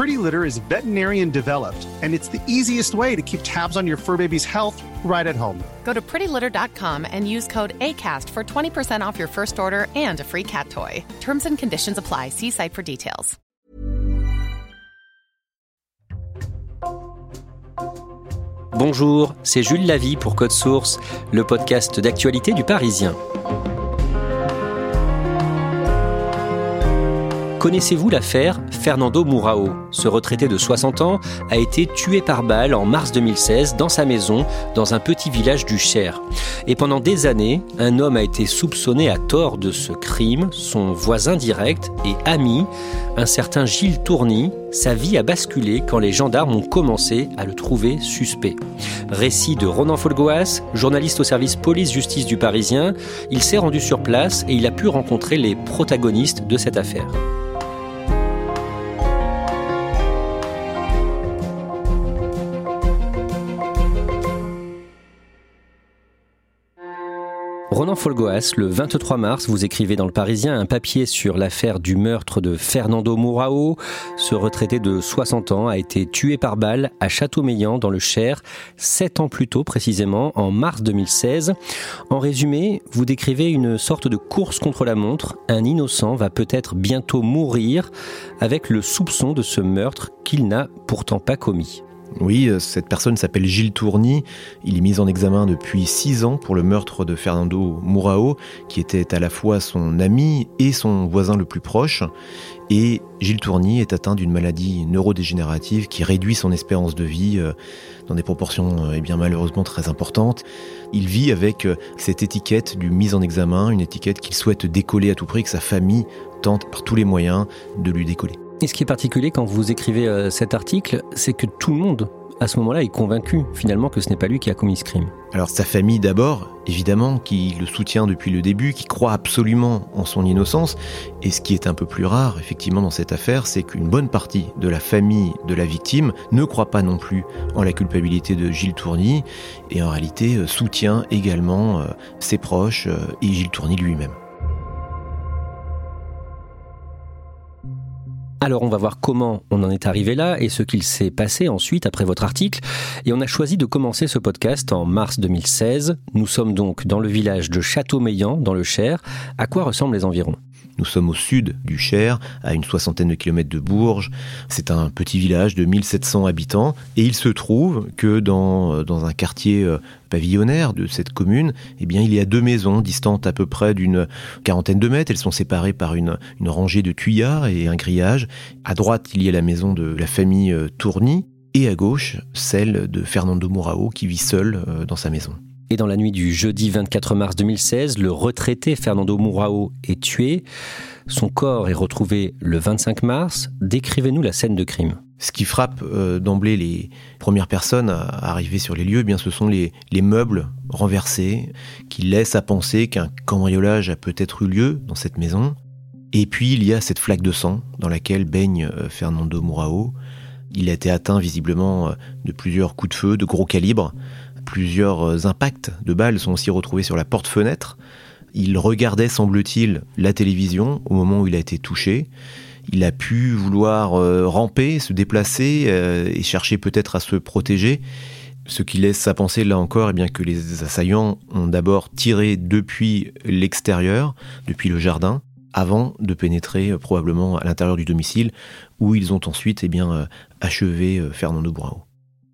Pretty Litter is veterinarian developed, and it's the easiest way to keep tabs on your fur baby's health right at home. Go to prettylitter.com and use code ACAST for 20% off your first order and a free cat toy. Terms and conditions apply. See site for details. Bonjour, c'est Jules Lavie pour Code Source, le podcast d'actualité du Parisien. Connaissez-vous l'affaire Fernando Mourao Ce retraité de 60 ans a été tué par balle en mars 2016 dans sa maison dans un petit village du Cher. Et pendant des années, un homme a été soupçonné à tort de ce crime. Son voisin direct et ami, un certain Gilles Tourny, sa vie a basculé quand les gendarmes ont commencé à le trouver suspect. Récit de Ronan Folgoas, journaliste au service police-justice du Parisien, il s'est rendu sur place et il a pu rencontrer les protagonistes de cette affaire. Ronan Folgoas, le 23 mars, vous écrivez dans Le Parisien un papier sur l'affaire du meurtre de Fernando Mourao. Ce retraité de 60 ans a été tué par balle à Châteaumeillan dans le Cher, sept ans plus tôt précisément, en mars 2016. En résumé, vous décrivez une sorte de course contre la montre. Un innocent va peut-être bientôt mourir avec le soupçon de ce meurtre qu'il n'a pourtant pas commis. Oui, euh, cette personne s'appelle Gilles Tourny. Il est mis en examen depuis six ans pour le meurtre de Fernando Mourao, qui était à la fois son ami et son voisin le plus proche. Et Gilles Tourny est atteint d'une maladie neurodégénérative qui réduit son espérance de vie euh, dans des proportions euh, eh bien malheureusement très importantes. Il vit avec cette étiquette du mise en examen, une étiquette qu'il souhaite décoller à tout prix, que sa famille tente par tous les moyens de lui décoller. Et ce qui est particulier quand vous écrivez euh, cet article, c'est que tout le monde, à ce moment-là, est convaincu finalement que ce n'est pas lui qui a commis ce crime. Alors sa famille d'abord, évidemment, qui le soutient depuis le début, qui croit absolument en son innocence. Et ce qui est un peu plus rare, effectivement, dans cette affaire, c'est qu'une bonne partie de la famille de la victime ne croit pas non plus en la culpabilité de Gilles Tourny et en réalité euh, soutient également euh, ses proches et Gilles Tourny lui-même. Alors on va voir comment on en est arrivé là et ce qu'il s'est passé ensuite après votre article. Et on a choisi de commencer ce podcast en mars 2016. Nous sommes donc dans le village de Châteaumeillan, dans le Cher. À quoi ressemblent les environs? Nous sommes au sud du Cher, à une soixantaine de kilomètres de Bourges. C'est un petit village de 1700 habitants et il se trouve que dans, dans un quartier euh, pavillonnaire de cette commune, eh bien, il y a deux maisons distantes à peu près d'une quarantaine de mètres. Elles sont séparées par une, rangée de tuyards et un grillage. À droite, il y a la maison de la famille euh, Tourny et à gauche, celle de Fernando Mourao qui vit seul euh, dans sa maison. Et dans la nuit du jeudi 24 mars 2016, le retraité Fernando Mourao est tué. Son corps est retrouvé le 25 mars. Décrivez-nous la scène de crime. Ce qui frappe euh, d'emblée les premières personnes à arriver sur les lieux, eh bien, ce sont les, les meubles renversés qui laissent à penser qu'un cambriolage a peut-être eu lieu dans cette maison. Et puis il y a cette flaque de sang dans laquelle baigne euh, Fernando Mourao. Il a été atteint visiblement euh, de plusieurs coups de feu de gros calibre. Plusieurs euh, impacts de balles sont aussi retrouvés sur la porte-fenêtre. Il regardait, semble-t-il, la télévision au moment où il a été touché. Il a pu vouloir euh, ramper, se déplacer euh, et chercher peut-être à se protéger. Ce qui laisse à penser là encore eh bien, que les assaillants ont d'abord tiré depuis l'extérieur, depuis le jardin, avant de pénétrer probablement à l'intérieur du domicile, où ils ont ensuite eh bien, achevé Fernando Mourao.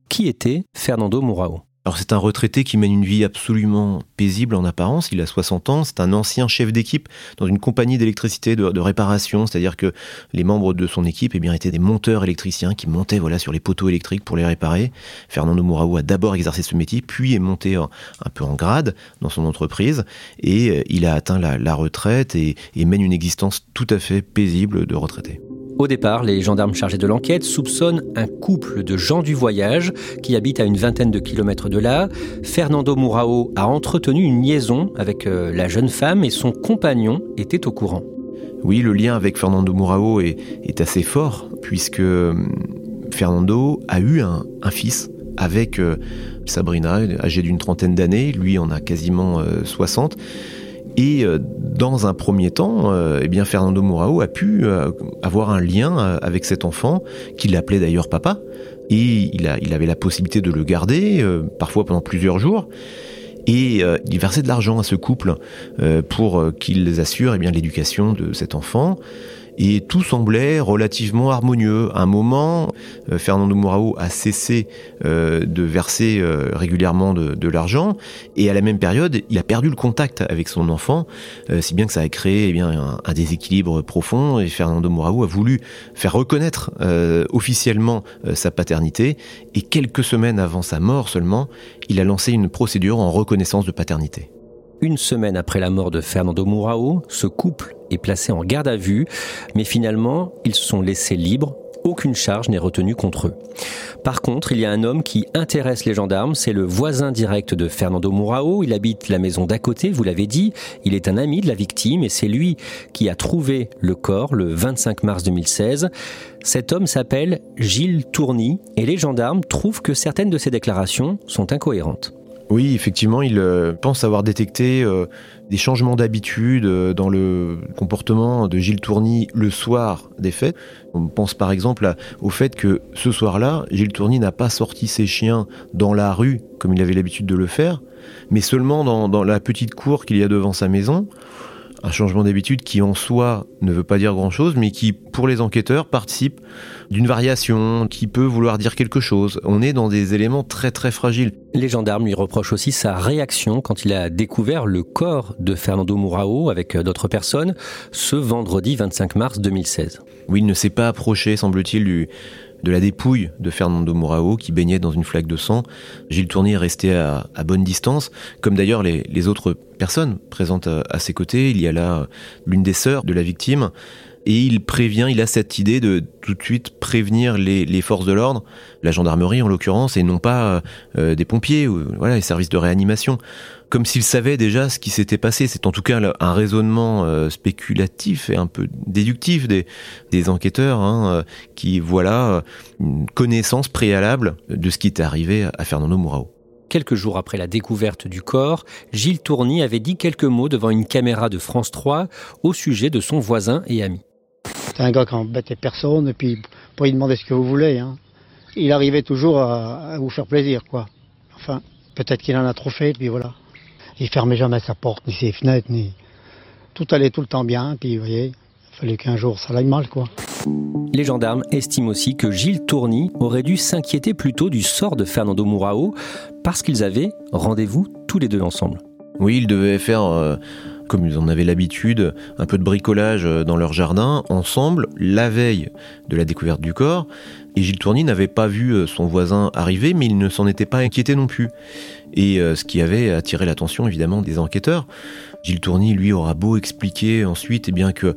Qui était Fernando Mourao Alors c'est un retraité qui mène une vie absolument paisible en apparence, il a 60 ans, c'est un ancien chef d'équipe dans une compagnie d'électricité de, réparation, c'est-à-dire que les membres de son équipe eh étaient des monteurs électriciens qui montaient voilà, sur les poteaux électriques pour les réparer. Fernando Mouraou a d'abord exercé ce métier, puis est monté un peu en grade dans son entreprise, et euh, il a atteint la, retraite et mène une existence tout à fait paisible de retraité. Au départ, les gendarmes chargés de l'enquête soupçonnent un couple de gens du voyage qui habitent à une vingtaine de kilomètres de là. Fernando Mourao a entretenu une liaison avec euh, la jeune femme et son compagnon était au courant. Oui, le lien avec Fernando Mourao est, assez fort puisque euh, Fernando a eu un, fils avec euh, Sabrina, âgée d'une trentaine d'années, lui en a quasiment 60. Et euh, dans un premier temps, euh, eh Fernando Mourao a pu euh, avoir un lien avec cet enfant, qu'il appelait d'ailleurs papa, et il, avait la possibilité de le garder, parfois pendant plusieurs jours. Et il versait de l'argent à ce couple pour qu'ils assurent eh l'éducation de cet enfant et tout semblait relativement harmonieux. À un moment, euh, Fernando Mourao a cessé euh, de verser euh, régulièrement de, l'argent et à la même période, il a perdu le contact avec son enfant, si bien que ça a créé eh bien, un, déséquilibre profond et Fernando Mourao a voulu faire reconnaître officiellement sa paternité et quelques semaines avant sa mort seulement, il a lancé une procédure en reconnaissance de paternité. Une semaine après la mort de Fernando Mourao, ce couple est placé en garde à vue, mais finalement, ils se sont laissés libres. Aucune charge n'est retenue contre eux. Par contre, il y a un homme qui intéresse les gendarmes, c'est le voisin direct de Fernando Mourao. Il habite la maison d'à côté, vous l'avez dit. Il est un ami de la victime et c'est lui qui a trouvé le corps le 25 mars 2016. Cet homme s'appelle Gilles Tourny et les gendarmes trouvent que certaines de ses déclarations sont incohérentes. Oui, effectivement, il euh, pense avoir détecté euh, des changements d'habitude euh, dans le comportement de Gilles Tourny le soir des fêtes. On pense par exemple au fait que ce soir-là, Gilles Tourny n'a pas sorti ses chiens dans la rue comme il avait l'habitude de le faire, mais seulement dans la petite cour qu'il y a devant sa maison un changement d'habitude qui en soi ne veut pas dire grand-chose, mais qui, pour les enquêteurs, participe d'une variation qui peut vouloir dire quelque chose. On est dans des éléments très très fragiles. Les gendarmes lui reprochent aussi sa réaction quand il a découvert le corps de Fernando Mourao avec d'autres personnes ce vendredi 25 mars 2016. Oui, il ne s'est pas approché, semble-t-il, du, de la dépouille de Fernando Mourao qui baignait dans une flaque de sang. Gilles Tournier est resté à, bonne distance, comme d'ailleurs les, autres personnes présentes à, ses côtés. Il y a là l'une des sœurs de la victime. Et il prévient, il a cette idée de tout de suite prévenir les, forces de l'ordre, la gendarmerie en l'occurrence, et non pas euh, des pompiers ou voilà les services de réanimation comme s'il savait déjà ce qui s'était passé. C'est en tout cas un raisonnement euh, spéculatif et un peu déductif des, enquêteurs hein, euh, qui voilà euh, une connaissance préalable de ce qui était arrivé à Fernando Mourao. Quelques jours après la découverte du corps, Gilles Tourny avait dit quelques mots devant une caméra de France 3 au sujet de son voisin et ami. C'est un gars qui embêtait personne et puis pour lui demander ce que vous voulez. Hein. Il arrivait toujours à, à vous faire plaisir, quoi. Enfin, peut-être qu'il en a trop fait, et puis voilà. Il fermait jamais sa porte, ni ses fenêtres, ni. Tout allait tout le temps bien, puis vous voyez, il fallait qu'un jour ça aille mal, quoi. Les gendarmes estiment aussi que Gilles Tourny aurait dû s'inquiéter plutôt du sort de Fernando Mourao parce qu'ils avaient rendez-vous tous les deux ensemble. Oui, ils devaient faire, euh, comme ils en avaient l'habitude, un peu de bricolage euh, dans leur jardin, ensemble, la veille de la découverte du corps. Et Gilles Tourny n'avait pas vu euh, son voisin arriver, mais il ne s'en était pas inquiété non plus et euh, ce qui avait attiré l'attention évidemment des enquêteurs. Gilles Tourny, lui, aura beau expliquer ensuite eh bien que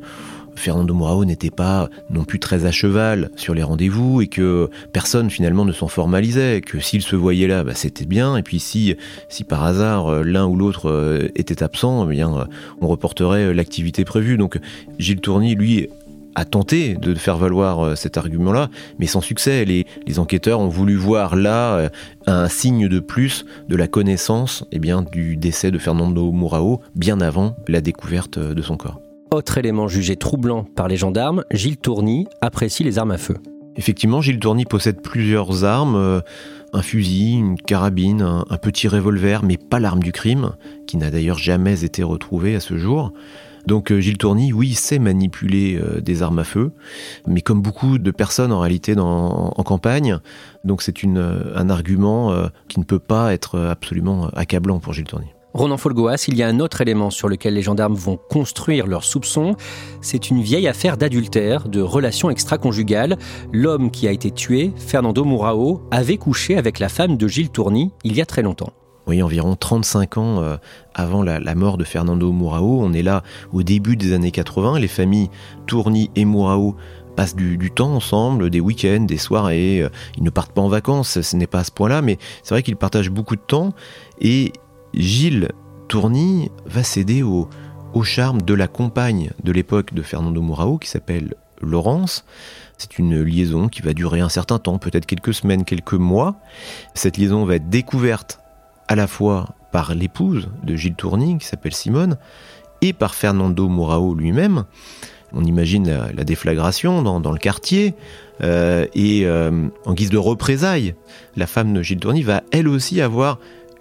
Fernando Mourao n'était pas non plus très à cheval sur les rendez-vous et que personne finalement ne s'en formalisait, que s'il se voyait là, bah, c'était bien, et puis si, si par hasard euh, l'un ou l'autre euh, était absent, eh bien on reporterait l'activité prévue. Donc Gilles Tourny, lui, a tenté de faire valoir euh, cet argument-là, mais sans succès. Les, enquêteurs ont voulu voir là euh, un signe de plus de la connaissance eh bien, du décès de Fernando Mourao bien avant la découverte euh, de son corps. Autre élément jugé troublant par les gendarmes, Gilles Tourny apprécie les armes à feu. Effectivement, Gilles Tourny possède plusieurs armes, un fusil, une carabine, un, petit revolver, mais pas l'arme du crime, qui n'a d'ailleurs jamais été retrouvée à ce jour. Donc Gilles Tourny, oui, sait manipuler des armes à feu, mais comme beaucoup de personnes en réalité dans, en campagne, donc c'est un argument qui ne peut pas être absolument accablant pour Gilles Tourny. Ronan Folgoas, il y a un autre élément sur lequel les gendarmes vont construire leurs soupçons. C'est une vieille affaire d'adultère, de relations extra-conjugales. L'homme qui a été tué, Fernando Mourao, avait couché avec la femme de Gilles Tourny il y a très longtemps. Oui, environ 35 ans euh, avant la, mort de Fernando Mourao. On est là au début des années 80. Les familles Tourny et Mourao passent du, du, temps ensemble, des week-ends, des soirées. Euh, ils ne partent pas en vacances, ce n'est pas à ce point-là, mais c'est vrai qu'ils partagent beaucoup de temps. Et Gilles Tourny va céder au, charme de la compagne de l'époque de Fernando Mourao, qui s'appelle Laurence. C'est une liaison qui va durer un certain temps, peut-être quelques semaines, quelques mois. Cette liaison va être découverte à la fois par l'épouse de Gilles Tourny, qui s'appelle Simone, et par Fernando Mourao lui-même. On imagine la, déflagration dans, le quartier. Euh, et euh, en guise de représailles, la femme de Gilles Tourny va elle aussi avoir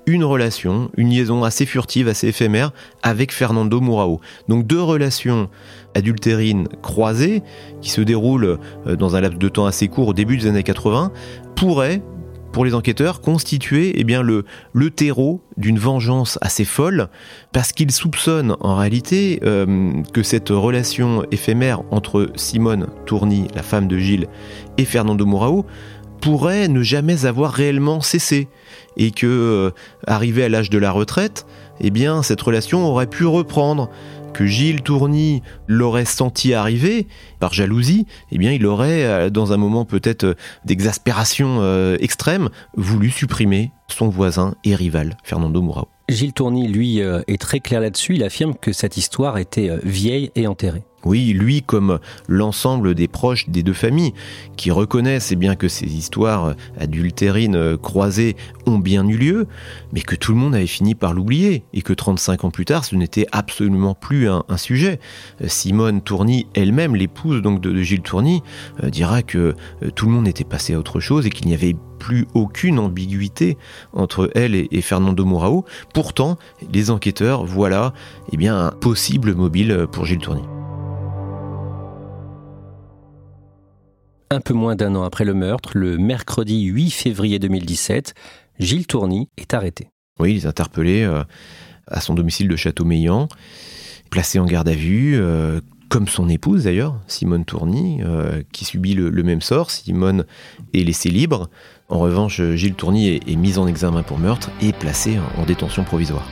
une relation, une liaison assez furtive, assez éphémère avec Fernando Mourao. Donc deux relations adultérines croisées qui se déroulent euh, dans un laps de temps assez court au début des années 80 pourraient pour les enquêteurs, constituer eh bien, le, le terreau d'une vengeance assez folle, parce qu'ils soupçonnent en réalité euh, que cette relation éphémère entre Simone Tourny, la femme de Gilles, et Fernando Mourao pourrait ne jamais avoir réellement cessé et que, euh, arrivé à l'âge de la retraite, eh bien, cette relation aurait pu reprendre. Que Gilles Tourny l'aurait senti arriver par jalousie, eh bien, il aurait, euh, dans un moment peut-être euh, d'exaspération extrême, voulu supprimer son voisin et rival, Fernando Mourao. Gilles Tourny, lui, est très clair là-dessus. Il affirme que cette histoire était vieille et enterrée. Oui, lui comme l'ensemble des proches des deux familles, qui reconnaissent eh bien que ces histoires adultérines euh, croisées ont bien eu lieu, mais que tout le monde avait fini par l'oublier, et que 35 ans plus tard, ce n'était absolument plus un, sujet. Euh, Simone Tourny, elle-même, l'épouse donc de, Gilles Tourny, euh, dira que tout le monde était passé à autre chose et qu'il n'y avait plus aucune ambiguïté entre elle et, Fernando Mourao. Pourtant, les enquêteurs voient là eh bien, un possible mobile pour Gilles Tourny. Un peu moins d'un an après le meurtre, le mercredi 8 février 2017, Gilles Tourny est arrêté. Oui, il est interpellé euh, à son domicile de Château-Meillan, placé en garde à vue, euh, comme son épouse d'ailleurs, Simone Tourny, euh, qui subit le, même sort. Simone est laissée libre. En revanche, Gilles Tourny est, est mis en examen pour meurtre et placé en détention provisoire.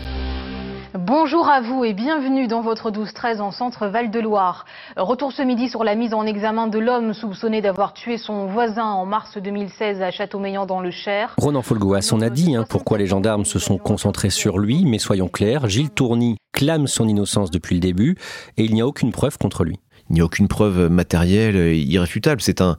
Bonjour à vous et bienvenue dans votre 12-13 en centre Val-de-Loire. Retour ce midi sur la mise en examen de l'homme soupçonné d'avoir tué son voisin en mars 2016 à Châteaumeillan dans le Cher. Ronan Folgoas, on a dit hein, pourquoi les gendarmes se sont concentrés sur lui, mais soyons clairs, Gilles Tourny clame son innocence depuis le début et il n'y a aucune preuve contre lui. Il n'y a aucune preuve matérielle irréfutable, c'est un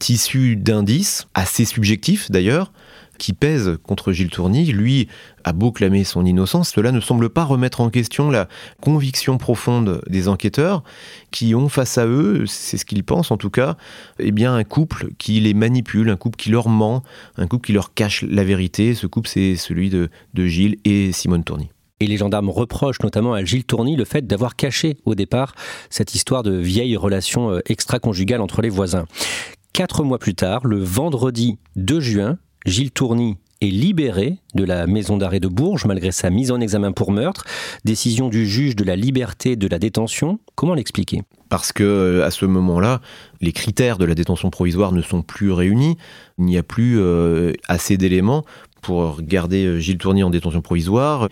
tissu d'indices, assez subjectif d'ailleurs, qui pèse contre Gilles Tourny, lui a beau clamer son innocence, cela ne semble pas remettre en question la conviction profonde des enquêteurs qui ont face à eux, c'est ce qu'ils pensent en tout cas, eh bien un couple qui les manipule, un couple qui leur ment, un couple qui leur cache la vérité. Ce couple, c'est celui de, de Gilles et Simone Tourny. Et les gendarmes reprochent notamment à Gilles Tourny le fait d'avoir caché au départ cette histoire de vieille relation euh, extra-conjugale entre les voisins. Quatre mois plus tard, le vendredi 2 juin, Gilles Tourny est libéré de la maison d'arrêt de Bourges malgré sa mise en examen pour meurtre. Décision du juge de la liberté de la détention. Comment l'expliquer? Parce que euh, à ce moment-là, les critères de la détention provisoire ne sont plus réunis. Il n'y a plus euh, assez d'éléments pour garder euh, Gilles Tourny en détention provisoire.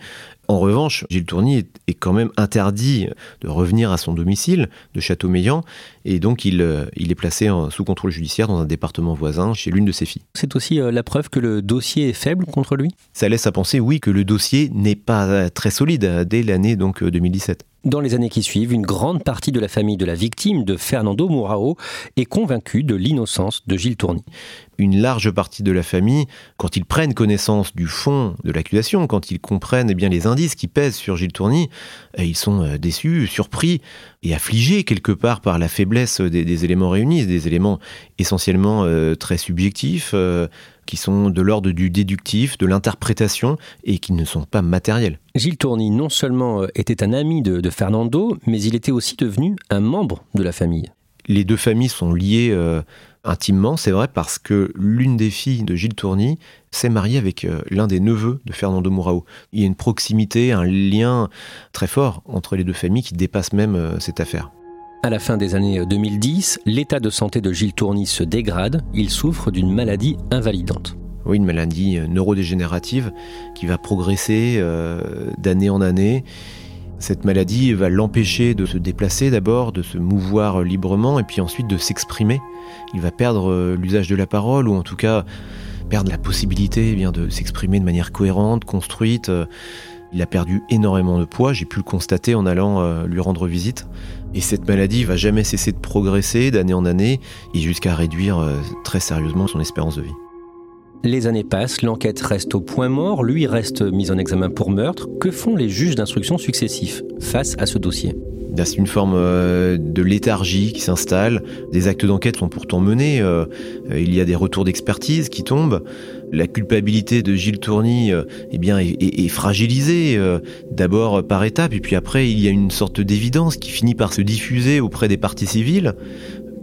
En revanche, Gilles Tourny est, quand même interdit de revenir à son domicile de Châteaumeillan et donc il, euh, il est placé sous contrôle judiciaire dans un département voisin chez l'une de ses filles. C'est aussi euh, la preuve que le dossier est faible contre lui? Ça laisse à penser, oui, que le dossier n'est pas euh, très solide dès l'année donc 2017. Dans les années qui suivent, une grande partie de la famille de la victime de Fernando Mourao est convaincue de l'innocence de Gilles Tourny. Une large partie de la famille, quand ils prennent connaissance du fond de l'accusation, quand ils comprennent eh bien les indices qui pèsent sur Gilles Tourny, eh, ils sont euh, déçus, surpris et affligés quelque part par la faiblesse des, éléments réunis, des éléments essentiellement euh, très subjectifs, euh, qui sont de l'ordre du déductif, de l'interprétation et qui ne sont pas matériels. Gilles Tourny non seulement était un ami de Fernando, mais il était aussi devenu un membre de la famille. Les deux familles sont liées intimement, c'est vrai, parce que l'une des filles de Gilles Tourny s'est mariée avec euh, l'un des neveux de Fernando Mourao. Il y a une proximité, un lien très fort entre les deux familles qui dépasse même euh, cette affaire. À la fin des années 2010, l'état de santé de Gilles Tourny se dégrade. Il souffre d'une maladie invalidante. Oui, une maladie euh, neurodégénérative qui va progresser d'année en année cette maladie va l'empêcher de se déplacer d'abord, de se mouvoir librement et puis ensuite de s'exprimer. Il va perdre euh, l'usage de la parole ou en tout cas perdre la possibilité eh bien, de s'exprimer de manière cohérente, construite. Il a perdu énormément de poids, j'ai pu le constater en allant euh, lui rendre visite. Et cette maladie va jamais cesser de progresser d'année en année et jusqu'à réduire euh, très sérieusement son espérance de vie. Les années passent, l'enquête reste au point mort, lui reste mis en examen pour meurtre. Que font les juges d'instruction successifs face à ce dossier? C'est une forme euh, de léthargie qui s'installe. Des actes d'enquête sont pourtant menés. Euh, il y a des retours d'expertise qui tombent. La culpabilité de Gilles Tourny eh bien, est, fragilisée, d'abord par étapes, et puis après, il y a une sorte d'évidence qui finit par se diffuser auprès des parties civiles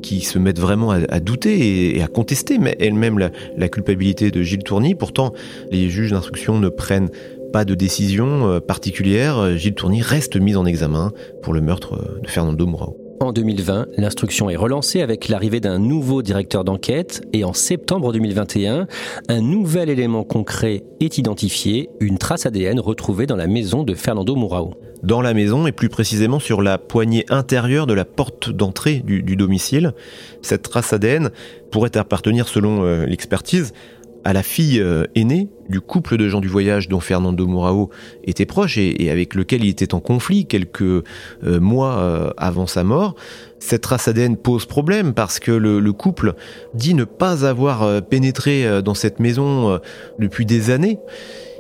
qui se mettent vraiment à, douter et, à contester elle-même la, culpabilité de Gilles Tourny. Pourtant, les juges d'instruction ne prennent pas de décision euh, particulière. Gilles Tourny reste mis en examen pour le meurtre de Fernando Mourao. En 2020, l'instruction est relancée avec l'arrivée d'un nouveau directeur d'enquête et en septembre 2021, un nouvel élément concret est identifié, une trace ADN retrouvée dans la maison de Fernando Mourao. Dans la maison et plus précisément sur la poignée intérieure de la porte d'entrée du, domicile. Cette trace ADN pourrait appartenir selon euh, l'expertise à la fille euh, aînée du couple de gens du voyage dont Fernando Mourao était proche et, avec lequel il était en conflit quelques euh, mois euh, avant sa mort. Cette trace ADN pose problème parce que le, couple dit ne pas avoir pénétré dans cette maison depuis des années.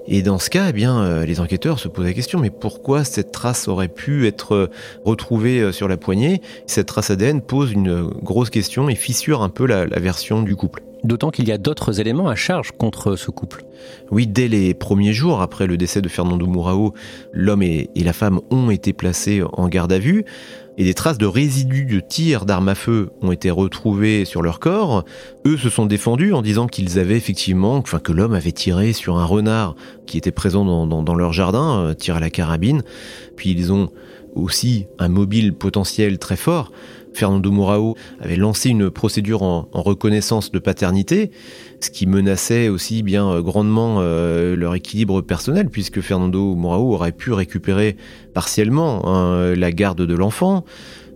Et dans ce cas, eh bien, les enquêteurs se posent la question, mais pourquoi cette trace aurait pu être retrouvée sur la poignée? Cette trace ADN pose une grosse question et fissure un peu la version du couple. D'autant qu'il y a d'autres éléments à charge contre ce couple. Oui, dès les premiers jours après le décès de Fernando Mourao, l'homme et, la femme ont été placés en garde à vue et des traces de résidus de tir d'armes à feu ont été retrouvées sur leur corps. Eux se sont défendus en disant qu'ils avaient effectivement, enfin que l'homme avait tiré sur un renard qui était présent dans, leur jardin, euh, tiré à la carabine. Puis ils ont aussi un mobile potentiel très fort Fernando Mourao avait lancé une procédure en, reconnaissance de paternité, ce qui menaçait aussi bien euh, grandement euh, leur équilibre personnel, puisque Fernando Mourao aurait pu récupérer partiellement hein, la garde de l'enfant.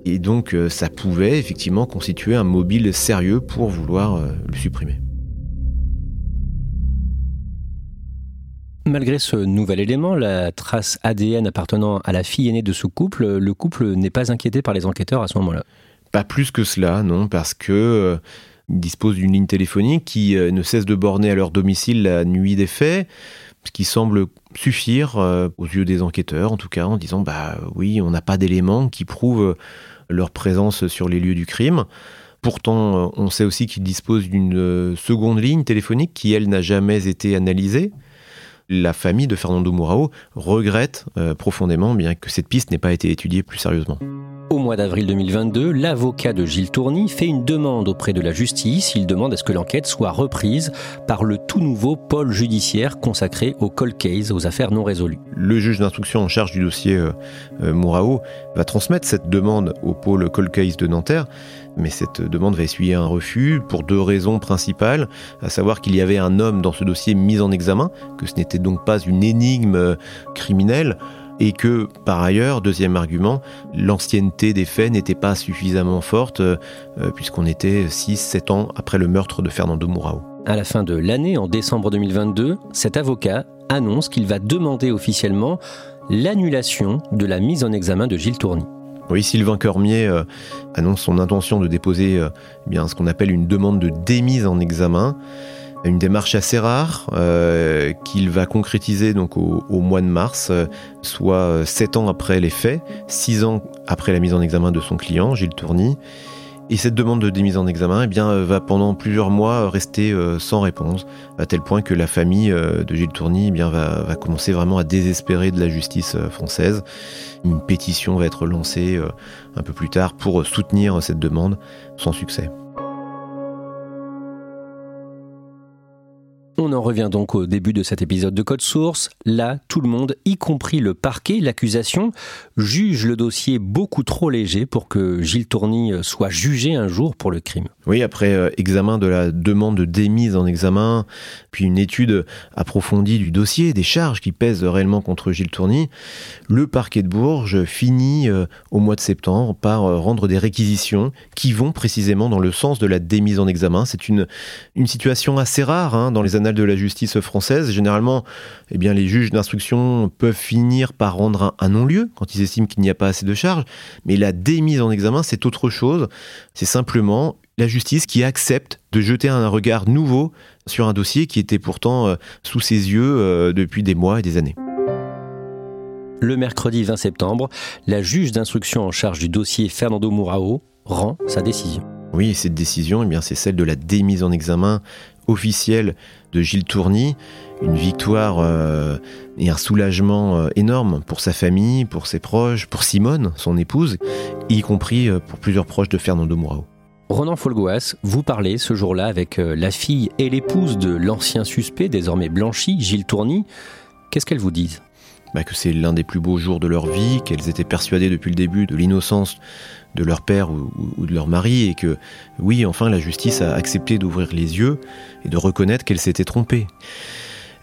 Et donc euh, ça pouvait effectivement constituer un mobile sérieux pour vouloir le supprimer. Malgré ce nouvel élément, la trace ADN appartenant à la fille aînée de ce couple, le couple n'est pas inquiété par les enquêteurs à ce moment-là. Plus que cela, non, parce que euh, disposent d'une ligne téléphonique qui euh, ne cesse de borner à leur domicile la nuit des faits, ce qui semble suffire euh, aux yeux des enquêteurs, en tout cas, en disant bah oui, on n'a pas d'éléments qui prouvent leur présence sur les lieux du crime. Pourtant, on sait aussi qu'ils disposent d'une seconde ligne téléphonique qui, elle, n'a jamais été analysée la famille de Fernando Mourao regrette profondément bien que cette piste n'ait pas été étudiée plus sérieusement. Au mois d'avril 2022, l'avocat de Gilles Tourny fait une demande auprès de la justice. Il demande à ce que l'enquête soit reprise par le tout nouveau pôle judiciaire consacré au cold case, aux affaires non résolues. Le juge d'instruction en charge du dossier euh, euh, Mourao va transmettre cette demande au pôle cold case de Nanterre mais cette demande va essuyer un refus pour deux raisons principales, à savoir qu'il y avait un homme dans ce dossier mis en examen, que ce n'était donc pas une énigme criminelle, et que par ailleurs, deuxième argument, l'ancienneté des faits n'était pas suffisamment forte, euh, puisqu'on était 6-7 ans après le meurtre de Fernando Mourao. À la fin de l'année, en décembre 2022, cet avocat annonce qu'il va demander officiellement l'annulation de la mise en examen de Gilles Tourny. Oui, Sylvain Cormier euh, annonce son intention de déposer euh, eh bien, ce qu'on appelle une demande de démise en examen, une démarche assez rare euh, qu'il va concrétiser donc au, mois de mars, euh, soit sept ans après les faits, six ans après la mise en examen de son client, Gilles Tourny. Et cette demande de démise en examen eh bien, va pendant plusieurs mois rester sans réponse, à tel point que la famille de Gilles Tourny eh va, commencer vraiment à désespérer de la justice française. Une pétition va être lancée un peu plus tard pour soutenir cette demande, sans succès. On en revient donc au début de cet épisode de Code Source. Là, tout le monde, y compris le parquet, l'accusation, juge le dossier beaucoup trop léger pour que Gilles Tourny soit jugé un jour pour le crime. Oui, après euh, examen de la demande de démise en examen, puis une étude approfondie du dossier, des charges qui pèsent réellement contre Gilles Tourny, le parquet de Bourges finit euh, au mois de septembre par euh, rendre des réquisitions qui vont précisément dans le sens de la démise en examen. C'est une, une situation assez rare hein, dans les années de la justice française. Généralement, eh bien, les juges d'instruction peuvent finir par rendre un, non-lieu quand ils estiment qu'il n'y a pas assez de charges. Mais la démise en examen, c'est autre chose. C'est simplement la justice qui accepte de jeter un regard nouveau sur un dossier qui était pourtant euh, sous ses yeux euh, depuis des mois et des années. Le mercredi 20 septembre, la juge d'instruction en charge du dossier Fernando Mourao rend sa décision. Oui, cette décision, eh bien, c'est celle de la démise en examen officielle de Gilles Tourny, une victoire euh, et un soulagement euh, énorme pour sa famille, pour ses proches, pour Simone, son épouse, y compris euh, pour plusieurs proches de Fernando Mourao. Ronan Folgoas, vous parlez ce jour-là avec la fille et l'épouse de l'ancien suspect, désormais blanchi, Gilles Tourny. Qu'est-ce qu'elles vous disent? Bah que c'est l'un des plus beaux jours de leur vie, qu'elles étaient persuadées depuis le début de l'innocence de leur père ou, de leur mari, et que oui, enfin, la justice a accepté d'ouvrir les yeux et de reconnaître qu'elles s'étaient trompées.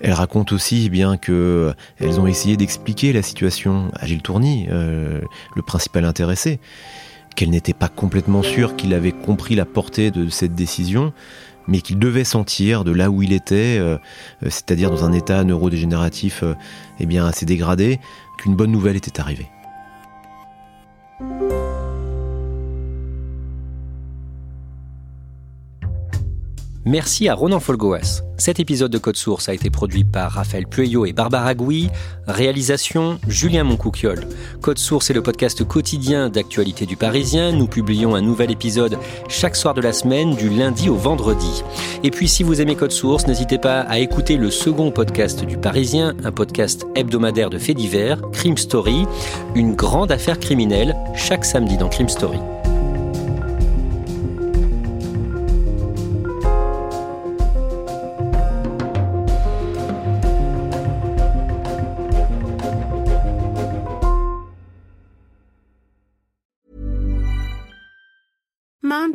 Elle raconte aussi bien que elles ont essayé d'expliquer la situation à Gilles Tourny, euh, le principal intéressé, qu'elle n'était pas complètement sûre qu'il avait compris la portée de cette décision, mais qu'il devait sentir de là où il était, euh, c'est-à-dire dans un état neurodégénératif euh, eh bien assez dégradé, qu'une bonne nouvelle était arrivée. Merci à Ronan Folgoas. Cet épisode de Code Source a été produit par Raphaël Pueyo et Barbara Gouy. Réalisation Julien Moncouquiol. Code Source est le podcast quotidien d'actualité du Parisien. Nous publions un nouvel épisode chaque soir de la semaine, du lundi au vendredi. Et puis, si vous aimez Code Source, n'hésitez pas à écouter le second podcast du Parisien, un podcast hebdomadaire de faits divers, Crime Story, une grande affaire criminelle, chaque samedi dans Crime Story.